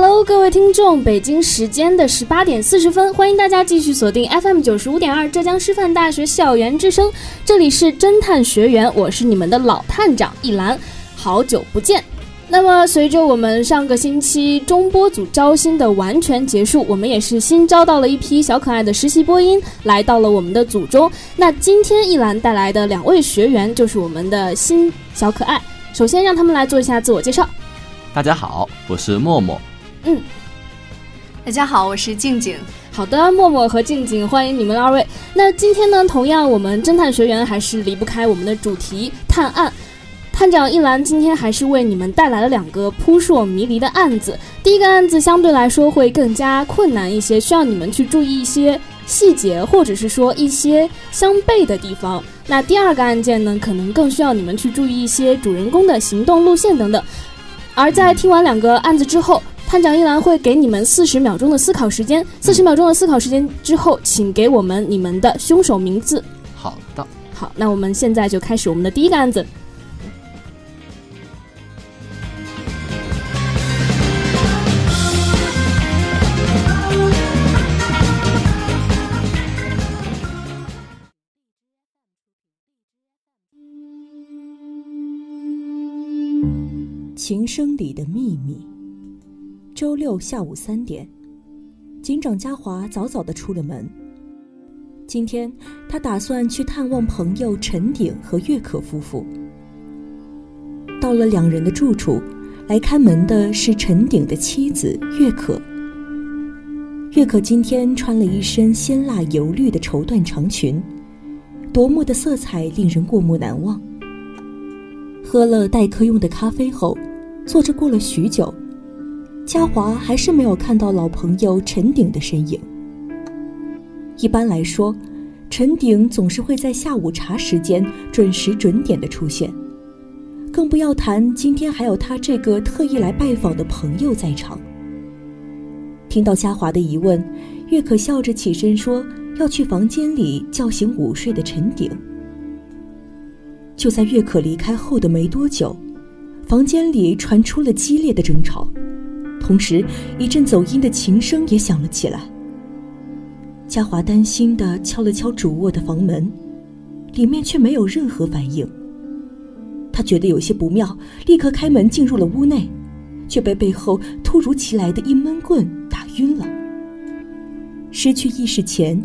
园。各位听众，北京时间的十八点四十分，欢迎大家继续锁定 FM 九十五点二浙江师范大学校园之声，这里是侦探学员，我是你们的老探长一兰，好久不见。那么，随着我们上个星期中播组招新的完全结束，我们也是新招到了一批小可爱的实习播音，来到了我们的组中。那今天一兰带来的两位学员就是我们的新小可爱，首先让他们来做一下自我介绍。大家好，我是默默。嗯，大家好，我是静静。好的，默默和静静，欢迎你们二位。那今天呢，同样我们侦探学员还是离不开我们的主题探案。探长一兰今天还是为你们带来了两个扑朔迷离的案子。第一个案子相对来说会更加困难一些，需要你们去注意一些细节，或者是说一些相悖的地方。那第二个案件呢，可能更需要你们去注意一些主人公的行动路线等等。而在听完两个案子之后。探长一兰会给你们四十秒钟的思考时间，四十秒钟的思考时间之后，请给我们你们的凶手名字。好的，好，那我们现在就开始我们的第一个案子。情深里的秘密。周六下午三点，警长嘉华早早的出了门。今天他打算去探望朋友陈鼎和岳可夫妇。到了两人的住处，来开门的是陈鼎的妻子岳可。岳可今天穿了一身鲜辣油绿的绸缎长裙，夺目的色彩令人过目难忘。喝了待客用的咖啡后，坐着过了许久。嘉华还是没有看到老朋友陈鼎的身影。一般来说，陈鼎总是会在下午茶时间准时准点的出现，更不要谈今天还有他这个特意来拜访的朋友在场。听到嘉华的疑问，岳可笑着起身说：“要去房间里叫醒午睡的陈鼎。”就在岳可离开后的没多久，房间里传出了激烈的争吵。同时，一阵走音的琴声也响了起来。嘉华担心地敲了敲主卧的房门，里面却没有任何反应。他觉得有些不妙，立刻开门进入了屋内，却被背后突如其来的一闷棍打晕了。失去意识前，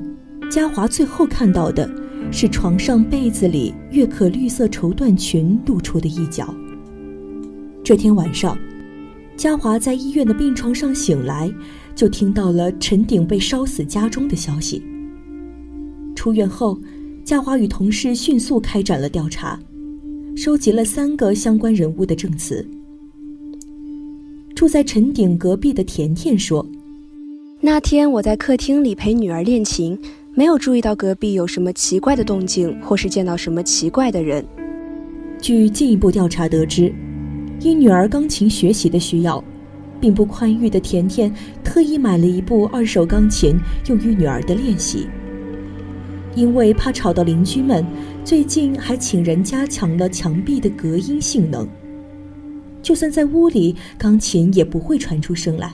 嘉华最后看到的是床上被子里月可绿色绸缎裙露出的一角。这天晚上。嘉华在医院的病床上醒来，就听到了陈鼎被烧死家中的消息。出院后，嘉华与同事迅速开展了调查，收集了三个相关人物的证词。住在陈鼎隔壁的甜甜说：“那天我在客厅里陪女儿练琴，没有注意到隔壁有什么奇怪的动静，或是见到什么奇怪的人。”据进一步调查得知。因女儿钢琴学习的需要，并不宽裕的甜甜特意买了一部二手钢琴用于女儿的练习。因为怕吵到邻居们，最近还请人加强了墙壁的隔音性能。就算在屋里，钢琴也不会传出声来。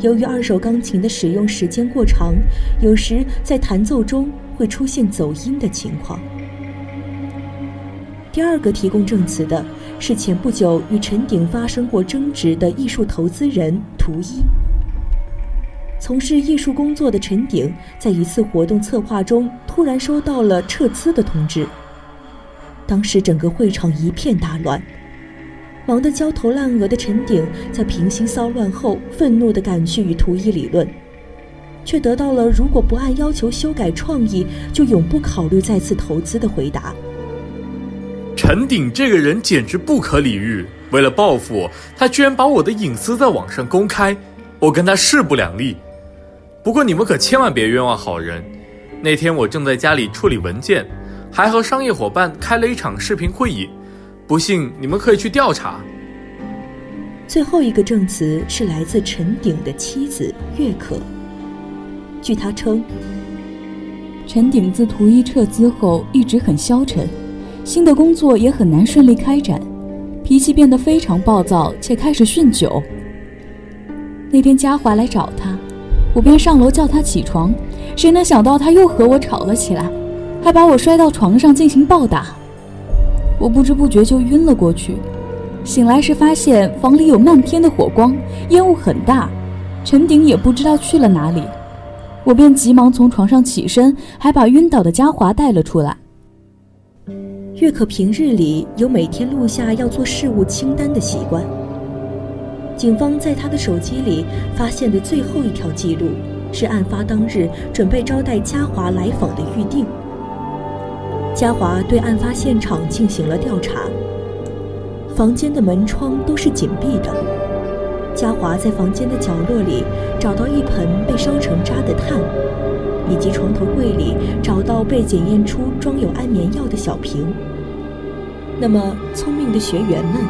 由于二手钢琴的使用时间过长，有时在弹奏中会出现走音的情况。第二个提供证词的。是前不久与陈鼎发生过争执的艺术投资人涂一。从事艺术工作的陈鼎，在一次活动策划中突然收到了撤资的通知。当时整个会场一片大乱，忙得焦头烂额的陈鼎在平息骚乱后，愤怒地赶去与图一理论，却得到了如果不按要求修改创意，就永不考虑再次投资的回答。陈鼎这个人简直不可理喻，为了报复，他居然把我的隐私在网上公开，我跟他势不两立。不过你们可千万别冤枉好人，那天我正在家里处理文件。还和商业伙伴开了一场视频会议，不信你们可以去调查。最后一个证词是来自陈鼎的妻子岳可。据他称，陈鼎自图一撤资后一直很消沉，新的工作也很难顺利开展，脾气变得非常暴躁，且开始酗酒。那天嘉华来找他，我便上楼叫他起床，谁能想到他又和我吵了起来。还把我摔到床上进行暴打，我不知不觉就晕了过去。醒来时发现房里有漫天的火光，烟雾很大，陈鼎也不知道去了哪里。我便急忙从床上起身，还把晕倒的嘉华带了出来。岳可平日里有每天录下要做事务清单的习惯。警方在他的手机里发现的最后一条记录是案发当日准备招待嘉华来访的预定。嘉华对案发现场进行了调查，房间的门窗都是紧闭的。嘉华在房间的角落里找到一盆被烧成渣的炭，以及床头柜里找到被检验出装有安眠药的小瓶。那么，聪明的学员们，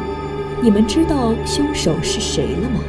你们知道凶手是谁了吗？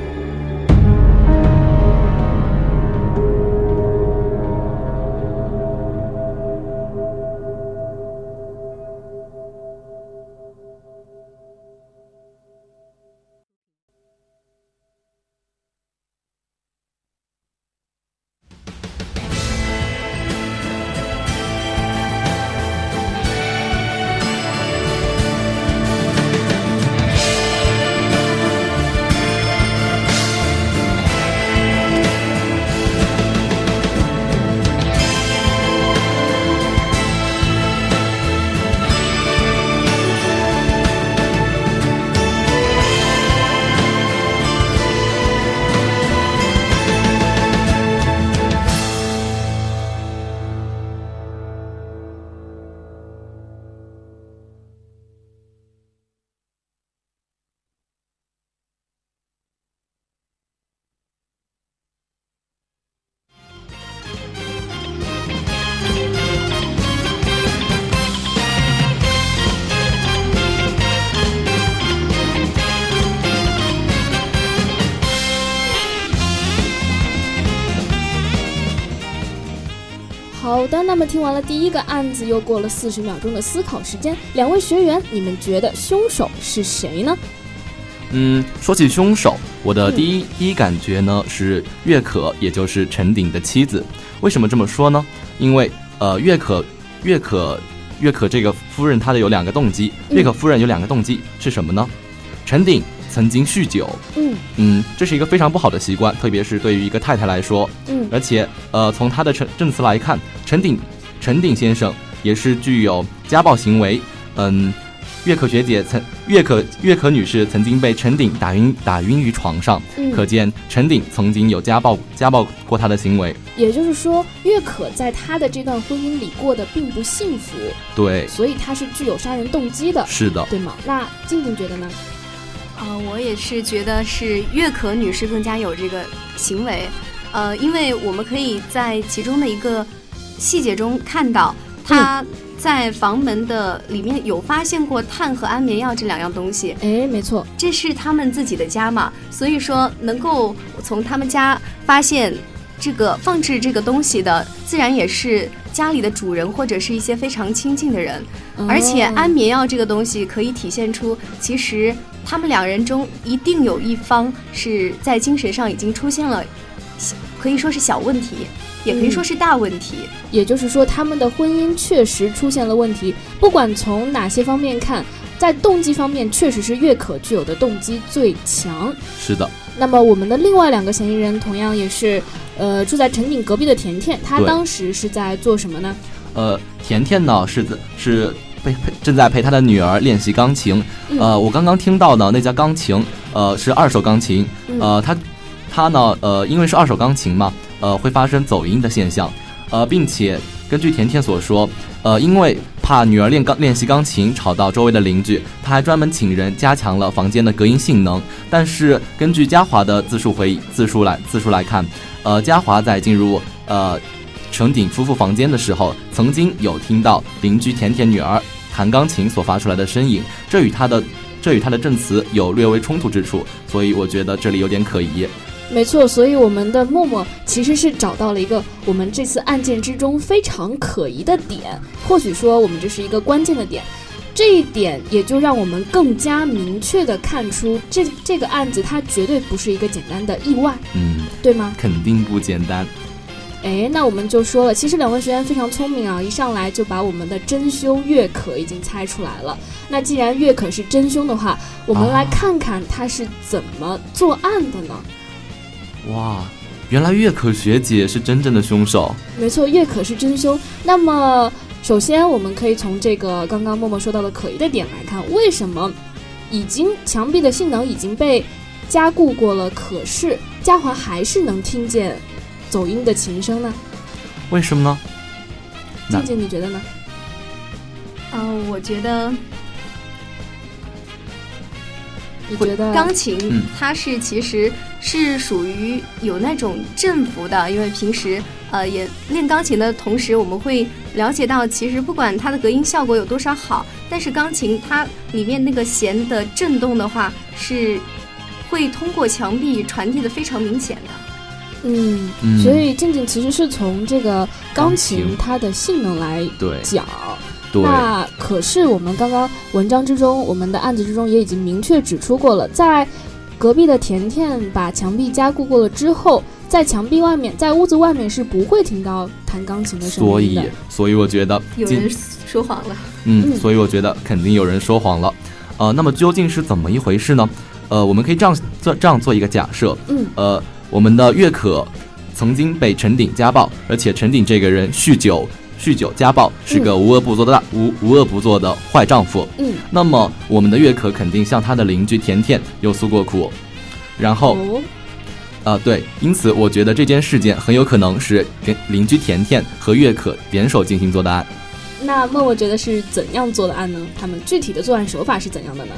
听完了第一个案子，又过了四十秒钟的思考时间，两位学员，你们觉得凶手是谁呢？嗯，说起凶手，我的第一第一感觉呢是岳可，也就是陈鼎的妻子。为什么这么说呢？因为呃，岳可岳可岳可这个夫人，她的有两个动机。岳可夫人有两个动机是什么呢？陈鼎。曾经酗酒，嗯嗯，这是一个非常不好的习惯，特别是对于一个太太来说，嗯，而且呃，从他的证证词来看，陈鼎陈鼎先生也是具有家暴行为，嗯，岳可学姐曾岳可岳可女士曾经被陈鼎打晕打晕于床上，可见陈鼎曾经有家暴家暴过她的行为。也就是说，岳可在她的这段婚姻里过得并不幸福，对，所以她是具有杀人动机的，是的，对吗？那静静觉得呢？呃，我也是觉得是岳可女士更加有这个行为，呃，因为我们可以在其中的一个细节中看到，他在房门的里面有发现过碳和安眠药这两样东西。哎，没错，这是他们自己的家嘛，所以说能够从他们家发现这个放置这个东西的，自然也是家里的主人或者是一些非常亲近的人。而且安眠药这个东西可以体现出，其实。他们两人中一定有一方是在精神上已经出现了，可以说是小问题，也可以说是大问题。也就是说，他们的婚姻确实出现了问题。不管从哪些方面看，在动机方面，确实是岳可具有的动机最强。是的。那么，我们的另外两个嫌疑人同样也是，呃，住在陈鼎隔壁的甜甜，她当时是在做什么呢？呃，甜甜呢是是。陪陪正在陪她的女儿练习钢琴。呃，我刚刚听到呢那架钢琴，呃，是二手钢琴。呃，她她呢，呃，因为是二手钢琴嘛，呃，会发生走音的现象。呃，并且根据甜甜所说，呃，因为怕女儿练钢练习钢琴吵到周围的邻居，他还专门请人加强了房间的隔音性能。但是根据嘉华的自述回忆自述来自述来看，呃，嘉华在进入呃陈鼎夫妇房间的时候，曾经有听到邻居甜甜女儿弹钢琴所发出来的声音，这与他的这与他的证词有略微冲突之处，所以我觉得这里有点可疑。没错，所以我们的默默其实是找到了一个我们这次案件之中非常可疑的点，或许说我们这是一个关键的点，这一点也就让我们更加明确的看出这这个案子它绝对不是一个简单的意外，嗯，对吗？肯定不简单。哎，那我们就说了，其实两位学员非常聪明啊，一上来就把我们的真凶月可已经猜出来了。那既然月可是真凶的话，我们来看看他是怎么作案的呢？哇，原来月可学姐是真正的凶手。没错，月可是真凶。那么，首先我们可以从这个刚刚默默说到的可疑的点来看，为什么已经墙壁的性能已经被加固过了，可是嘉华还是能听见走音的琴声呢？为什么呢？静静，你觉得呢？嗯，我觉得。你觉得钢琴它是其实是属于有那种振幅的，因为平时呃也练钢琴的同时，我们会了解到，其实不管它的隔音效果有多少好，但是钢琴它里面那个弦的震动的话，是会通过墙壁传递的非常明显的。嗯，所以静静其实是从这个钢琴它的性能来讲。那可是我们刚刚文章之中，我们的案子之中也已经明确指出过了，在隔壁的甜甜把墙壁加固过了之后，在墙壁外面，在屋子外面是不会听到弹钢琴的声音的。所以，所以我觉得有人说谎了。嗯，所以我觉得肯定有人说谎了。呃，那么究竟是怎么一回事呢？呃，我们可以这样做，这样做一个假设。嗯。呃，我们的月可曾经被陈鼎家暴，而且陈鼎这个人酗酒。酗酒家暴是个无恶不作的大无无恶不作的坏丈夫。嗯，那么我们的月可肯定向他的邻居甜甜有诉过苦，然后，啊对，因此我觉得这件事件很有可能是邻邻居甜甜和月可联手进行做的案。那默默觉得是怎样做的案呢？他们具体的作案手法是怎样的呢？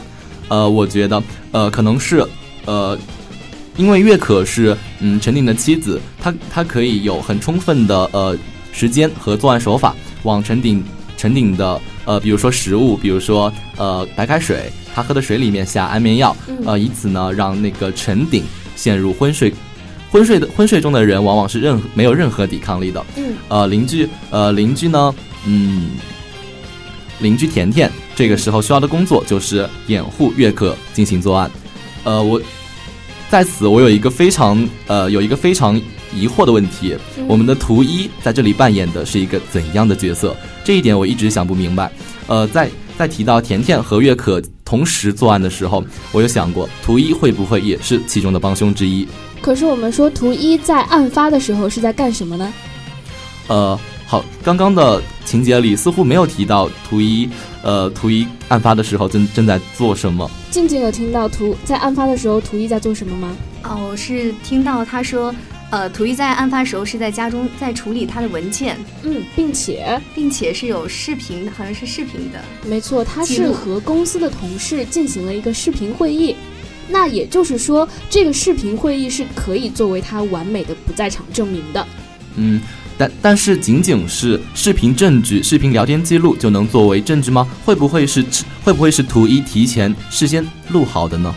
呃，我觉得呃可能是呃，因为月可是嗯陈鼎的妻子，她她可以有很充分的呃。时间和作案手法往陈顶陈顶的呃，比如说食物，比如说呃白开水，他喝的水里面下安眠药，呃，以此呢让那个陈顶陷入昏睡，昏睡的昏睡中的人往往是任没有任何抵抗力的。嗯，呃，邻居呃邻居呢，嗯，邻居甜甜这个时候需要的工作就是掩护月可进行作案。呃，我在此我有一个非常呃有一个非常。疑惑的问题，我们的图一在这里扮演的是一个怎样的角色？这一点我一直想不明白。呃，在在提到甜甜和月可同时作案的时候，我有想过图一会不会也是其中的帮凶之一？可是我们说图一在案发的时候是在干什么呢？呃，好，刚刚的情节里似乎没有提到图一，呃，图一案发的时候正正在做什么？静静有听到图在案发的时候图一在做什么吗？哦，我是听到他说。呃，图一在案发时候是在家中在处理他的文件，嗯，并且并且是有视频，好像是视频的，没错，他是和公司的同事进行了一个视频会议，那也就是说，这个视频会议是可以作为他完美的不在场证明的，嗯，但但是仅仅是视频证据、视频聊天记录就能作为证据吗？会不会是会不会是图一提前事先录好的呢？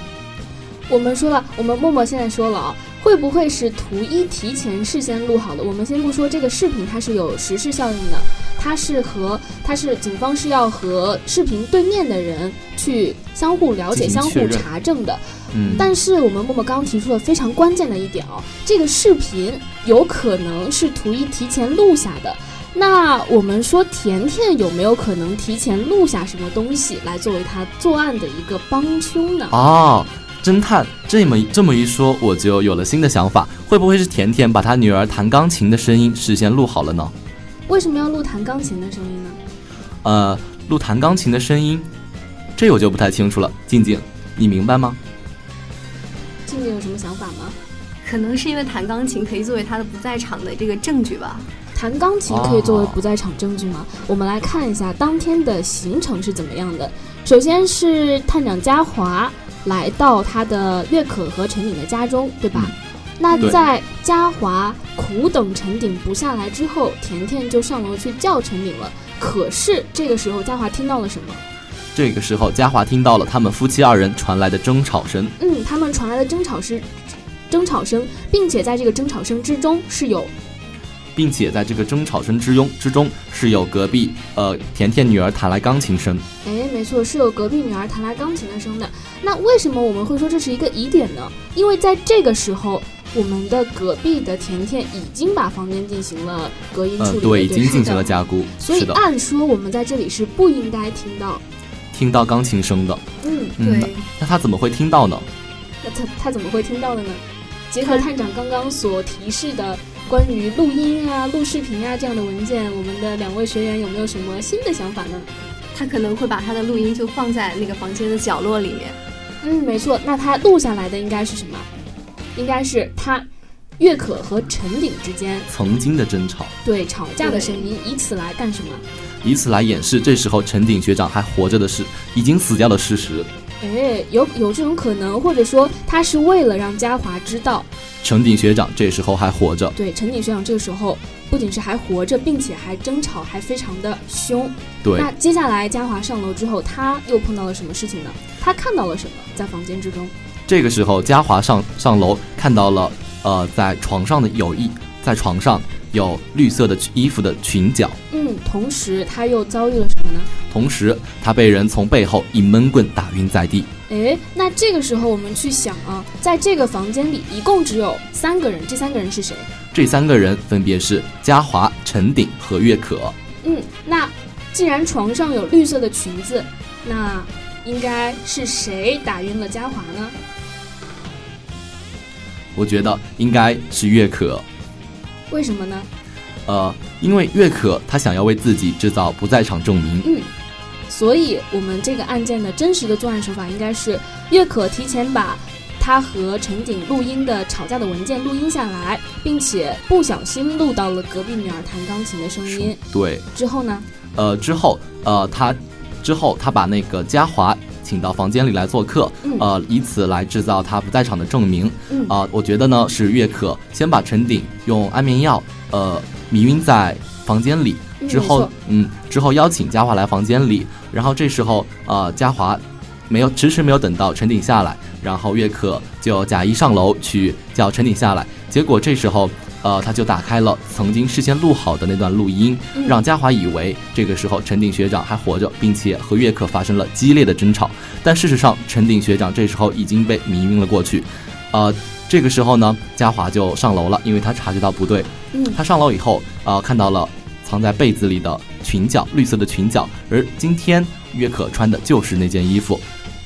我们说了，我们默默现在说了啊。会不会是图一提前事先录好的？我们先不说这个视频，它是有时事效应的，它是和它是警方是要和视频对面的人去相互了解、相互查证的。嗯，但是我们默默刚提出了非常关键的一点哦，这个视频有可能是图一提前录下的。那我们说甜甜有没有可能提前录下什么东西来作为他作案的一个帮凶呢？哦。侦探这么这么一说，我就有了新的想法。会不会是甜甜把她女儿弹钢琴的声音事先录好了呢？为什么要录弹钢琴的声音呢？呃，录弹钢琴的声音，这我就不太清楚了。静静，你明白吗？静静有什么想法吗？可能是因为弹钢琴可以作为他的不在场的这个证据吧。弹钢琴可以作为不在场证据吗？我们来看一下当天的行程是怎么样的。首先是探长嘉华来到他的岳可和陈鼎的家中，对吧？那在嘉华苦等陈鼎不下来之后，甜甜就上楼去叫陈鼎了。可是这个时候，嘉华听到了什么？这个时候，嘉华听到了他们夫妻二人传来的争吵声。嗯，他们传来的争吵声争吵声，并且在这个争吵声之中是有。并且在这个争吵声之中之中，是有隔壁呃甜甜女儿弹来钢琴声。哎，没错，是有隔壁女儿弹来钢琴的声的。那为什么我们会说这是一个疑点呢？因为在这个时候，我们的隔壁的甜甜已经把房间进行了隔音处理，对，已经进行了加固。所以按说我们在这里是不应该听到听到钢琴声的。嗯，对。那他怎么会听到呢？那他他怎么会听到的呢？结合探长刚刚所提示的。关于录音啊、录视频啊这样的文件，我们的两位学员有没有什么新的想法呢？他可能会把他的录音就放在那个房间的角落里面。嗯，没错。那他录下来的应该是什么？应该是他岳可和陈鼎之间曾经的争吵，对吵架的声音，以此来干什么？以此来掩饰这时候陈鼎学长还活着的事，已经死掉的事实。哎，有有这种可能，或者说他是为了让嘉华知道。陈鼎学长这时候还活着。对，陈鼎学长这个时候不仅是还活着，并且还争吵，还非常的凶。对。那接下来嘉华上楼之后，他又碰到了什么事情呢？他看到了什么？在房间之中。这个时候，嘉华上上楼看到了，呃，在床上的友谊，在床上有绿色的衣服的裙角。嗯，同时他又遭遇了什么呢？同时，他被人从背后一闷棍打晕在地。哎，那这个时候我们去想啊，在这个房间里一共只有三个人，这三个人是谁？这三个人分别是嘉华、陈鼎和月可。嗯，那既然床上有绿色的裙子，那应该是谁打晕了嘉华呢？我觉得应该是月可。为什么呢？呃，因为月可他想要为自己制造不在场证明。嗯。所以，我们这个案件的真实的作案手法应该是岳可提前把他和陈景录音的吵架的文件录音下来，并且不小心录到了隔壁女儿弹钢琴的声音。对。之后呢？呃，之后，呃，他之后他把那个嘉华请到房间里来做客，呃，以此来制造他不在场的证明。嗯。啊，我觉得呢是月可先把陈鼎用安眠药呃迷晕在房间里。之后，嗯，之后邀请嘉华来房间里，然后这时候，呃，嘉华没有迟迟没有等到陈鼎下来，然后月可就假意上楼去叫陈鼎下来，结果这时候，呃，他就打开了曾经事先录好的那段录音，让嘉华以为这个时候陈鼎学长还活着，并且和岳可发生了激烈的争吵，但事实上陈鼎学长这时候已经被迷晕了过去，呃，这个时候呢，嘉华就上楼了，因为他察觉到不对，嗯，他上楼以后，呃，看到了。藏在被子里的裙角，绿色的裙角，而今天约可穿的就是那件衣服。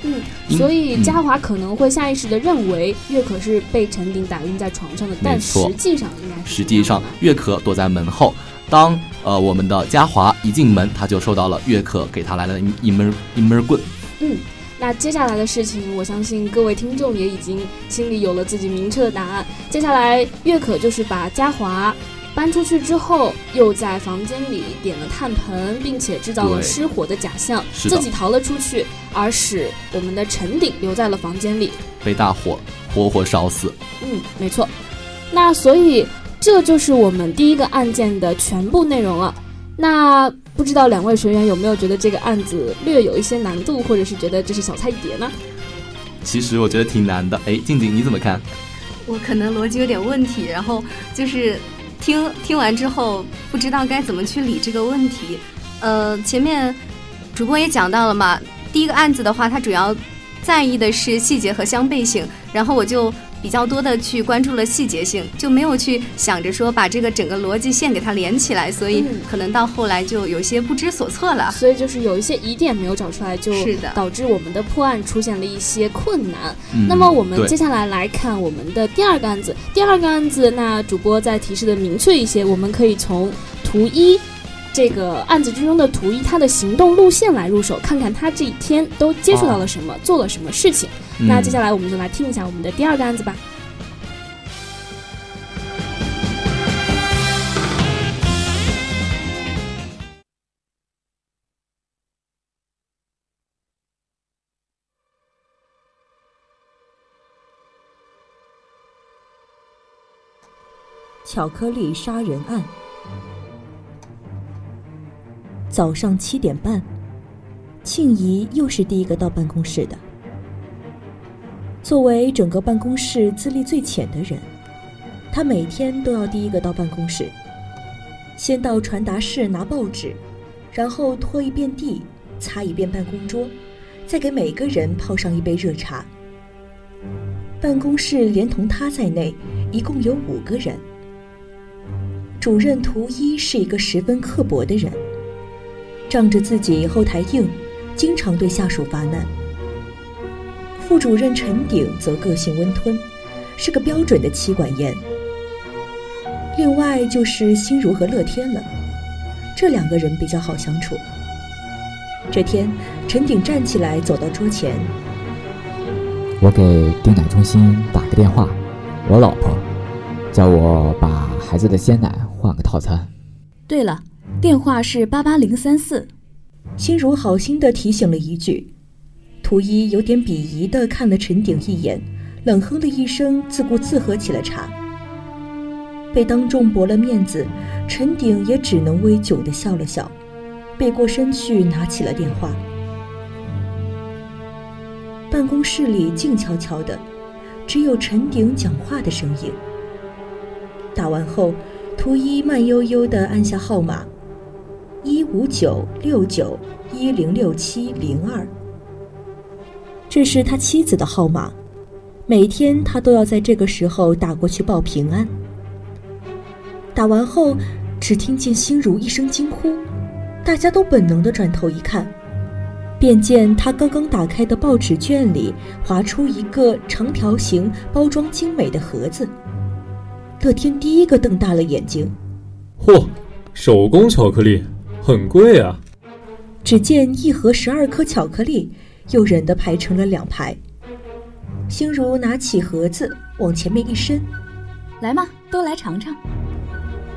嗯，所以嘉华可能会下意识的认为月可是被陈鼎打晕在床上的，但实际上应该是实际上月可躲在门后。当呃我们的嘉华一进门，他就受到了月可给他来了一闷一闷棍。嗯，那接下来的事情，我相信各位听众也已经心里有了自己明确的答案。接下来月可就是把嘉华。搬出去之后，又在房间里点了炭盆，并且制造了失火的假象，自己逃了出去，而使我们的陈鼎留在了房间里，被大火活活烧死。嗯，没错。那所以这就是我们第一个案件的全部内容了。那不知道两位学员有没有觉得这个案子略有一些难度，或者是觉得这是小菜一碟呢？其实我觉得挺难的。哎，静静你怎么看？我可能逻辑有点问题，然后就是。听听完之后，不知道该怎么去理这个问题。呃，前面主播也讲到了嘛，第一个案子的话，它主要在意的是细节和相悖性，然后我就。比较多的去关注了细节性，就没有去想着说把这个整个逻辑线给它连起来，所以可能到后来就有些不知所措了。所以就是有一些疑点没有找出来，就是导致我们的破案出现了一些困难。那么我们接下来来看我们的第二个案子。第二个案子，那主播再提示的明确一些，我们可以从图一这个案子之中的图一他的行动路线来入手，看看他这一天都接触到了什么，做了什么事情。那接下来我们就来听一下我们的第二个案子吧。巧克力杀人案。早上七点半，庆怡又是第一个到办公室的。作为整个办公室资历最浅的人，他每天都要第一个到办公室，先到传达室拿报纸，然后拖一遍地，擦一遍办公桌，再给每个人泡上一杯热茶。办公室连同他在内，一共有五个人。主任图一是一个十分刻薄的人，仗着自己后台硬，经常对下属发难。副主任陈鼎则个性温吞，是个标准的妻管严。另外就是心如和乐天了，这两个人比较好相处。这天，陈鼎站起来走到桌前，我给订奶中心打个电话，我老婆叫我把孩子的鲜奶。换个套餐。对了，电话是八八零三四。心如好心的提醒了一句，图一有点鄙夷的看了陈鼎一眼，冷哼了一声，自顾自喝起了茶。被当众驳了面子，陈鼎也只能微窘的笑了笑，背过身去拿起了电话。办公室里静悄悄的，只有陈鼎讲话的声音。打完后。图一慢悠悠的按下号码，一五九六九一零六七零二。这是他妻子的号码，每天他都要在这个时候打过去报平安。打完后，只听见心如一声惊呼，大家都本能地转头一看，便见他刚刚打开的报纸卷里划出一个长条形、包装精美的盒子。乐天第一个瞪大了眼睛，嚯，手工巧克力，很贵啊！只见一盒十二颗巧克力，诱人的排成了两排。心如拿起盒子往前面一伸，来嘛，都来尝尝。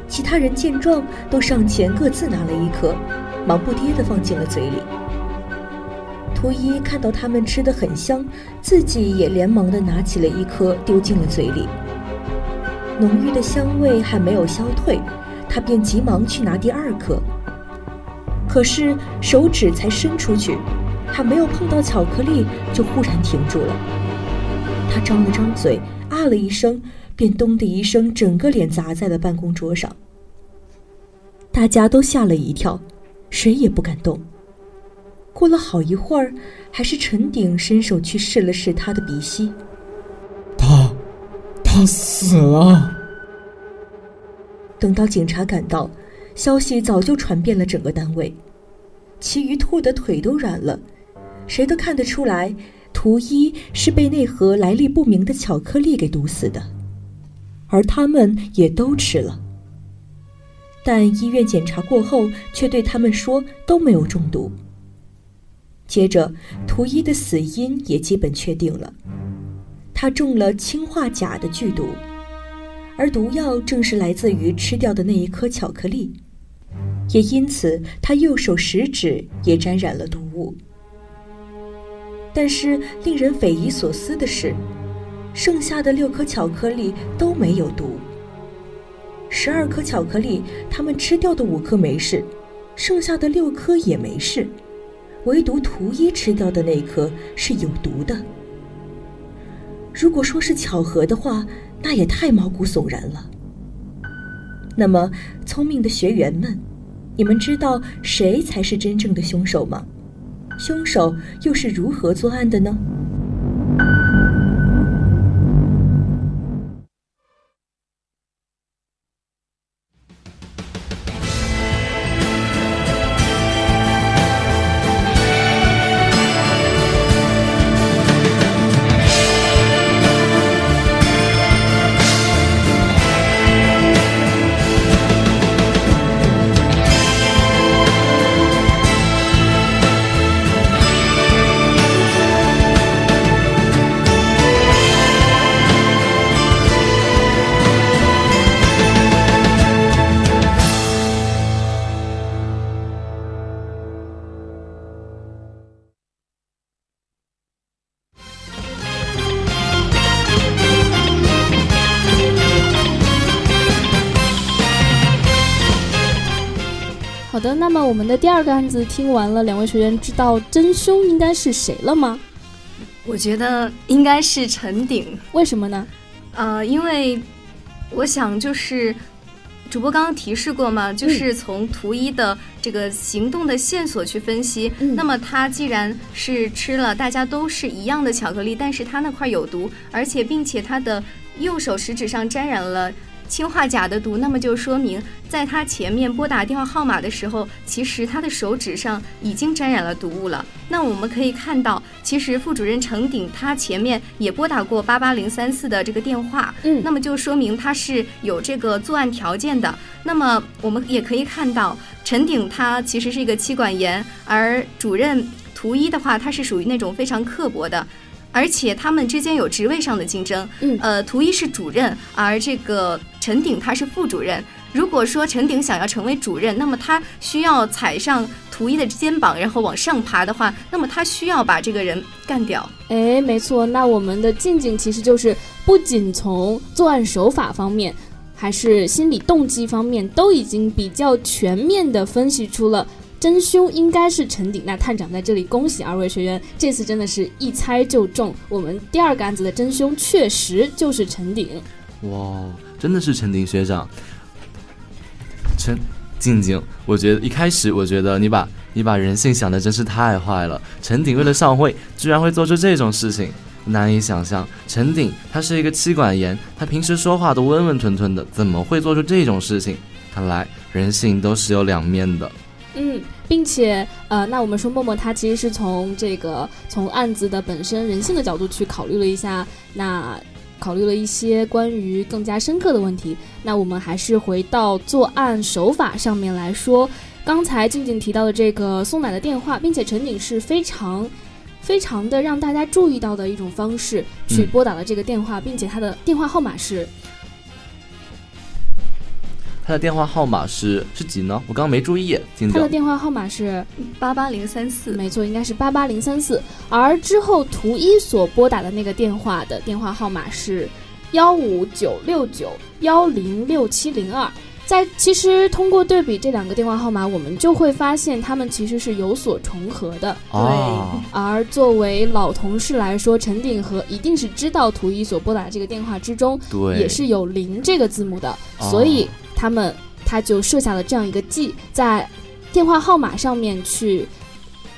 其他人见状，都上前各自拿了一颗，忙不迭地放进了嘴里。图一看到他们吃的很香，自己也连忙地拿起了一颗丢进了嘴里。浓郁的香味还没有消退，他便急忙去拿第二颗。可是手指才伸出去，还没有碰到巧克力，就忽然停住了。他张了张嘴，啊了一声，便咚的一声，整个脸砸在了办公桌上。大家都吓了一跳，谁也不敢动。过了好一会儿，还是陈鼎伸手去试了试他的鼻息。他。他死了。等到警察赶到，消息早就传遍了整个单位，其余兔的腿都软了，谁都看得出来，图一是被那盒来历不明的巧克力给毒死的，而他们也都吃了。但医院检查过后，却对他们说都没有中毒。接着，图一的死因也基本确定了。他中了氰化钾的剧毒，而毒药正是来自于吃掉的那一颗巧克力，也因此他右手食指也沾染了毒物。但是令人匪夷所思的是，剩下的六颗巧克力都没有毒。十二颗巧克力，他们吃掉的五颗没事，剩下的六颗也没事，唯独图一吃掉的那颗是有毒的。如果说是巧合的话，那也太毛骨悚然了。那么，聪明的学员们，你们知道谁才是真正的凶手吗？凶手又是如何作案的呢？的，那么我们的第二个案子听完了，两位学员知道真凶应该是谁了吗？我觉得应该是陈鼎，为什么呢？呃，因为我想就是。主播刚刚提示过嘛，就是从图一的这个行动的线索去分析。嗯那么他既然是吃了大家都是一样的巧克力，但是他那块有毒，而且并且他的右手食指上沾染了氰化钾的毒，那么就说明在他前面拨打电话号码的时候，其实他的手指上已经沾染了毒物了。那我们可以看到，其实副主任程鼎他前面也拨打过八八零三四的这个电话，嗯那么就说明他是有这个作案条件的。那么我们也可以看到，陈鼎他其实是一个妻管严，而主任图一的话，他是属于那种非常刻薄的。而且他们之间有职位上的竞争，嗯呃，图一是主任，而这个陈鼎他是副主任。如果说陈鼎想要成为主任，那么他需要踩上图一的肩膀，然后往上爬的话，那么他需要把这个人干掉。哎，没错，那我们的静静其实就是不仅从作案手法方面，还是心理动机方面，都已经比较全面的分析出了真凶应该是陈鼎。那探长在这里恭喜二位学员，这次真的是一猜就中，我们第二个案子的真凶确实就是陈鼎。哇，真的是陈鼎学长。陈静静，我觉得一开始我觉得你把你把人性想的真是太坏了。陈鼎为了上位，居然会做出这种事情，难以想象。陈鼎他是一个妻管严，他平时说话都温温吞吞的，怎么会做出这种事情？看来人性都是有两面的。嗯，并且呃，那我们说默默他其实是从这个从案子的本身人性的角度去考虑了一下，那考虑了一些关于更加深刻的问题。那我们还是回到作案手法上面来说，刚才静静提到的这个送奶的电话，并且陈景是非常。非常的让大家注意到的一种方式，去拨打了这个电话，并且他的电话号码是他的电话号码是是几呢？我刚刚没注意。他的电话号码是八八零三四，没错，应该是八八零三四。而之后图一所拨打的那个电话的电话号码是幺五九六九幺零六七零二。在其实通过对比这两个电话号码，我们就会发现他们其实是有所重合的。啊，而作为老同事来说，陈鼎和一定是知道图一所拨打这个电话之中对，也是有零这个字母的，哦所以他们他就设下了这样一个计，在电话号码上面去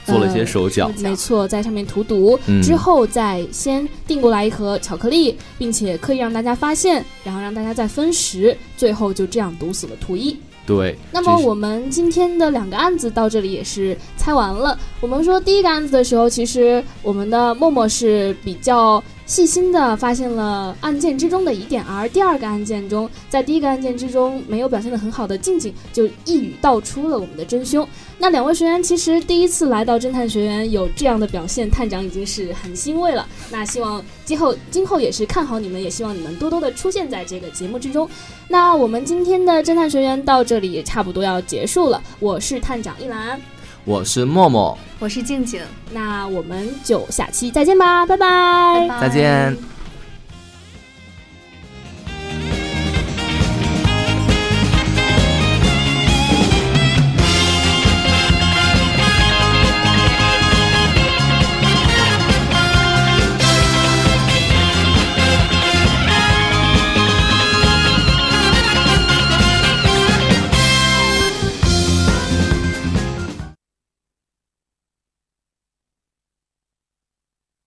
做了一些呃手脚。没错，在上面涂毒，嗯之后再先订过来一盒巧克力，并且刻意让大家发现，然后让大家再分食，最后就这样毒死了图一。对，那么我们今天的两个案子到这里也是猜完了。我们说第一个案子的时候，其实我们的默默是比较细心的发现了案件之中的疑点，而第二个案件中，在第一个案件之中没有表现得很好的静静，就一语道出了我们的真凶。那两位学员其实第一次来到侦探学院有这样的表现，探长已经是很欣慰了。那希望今后今后也是看好你们，也希望你们多多的出现在这个节目之中。那我们今天的侦探学员到这里也差不多要结束了。我是探长一兰，我是默默，我是静静，那我们就下期再见吧，拜拜。拜拜，再见。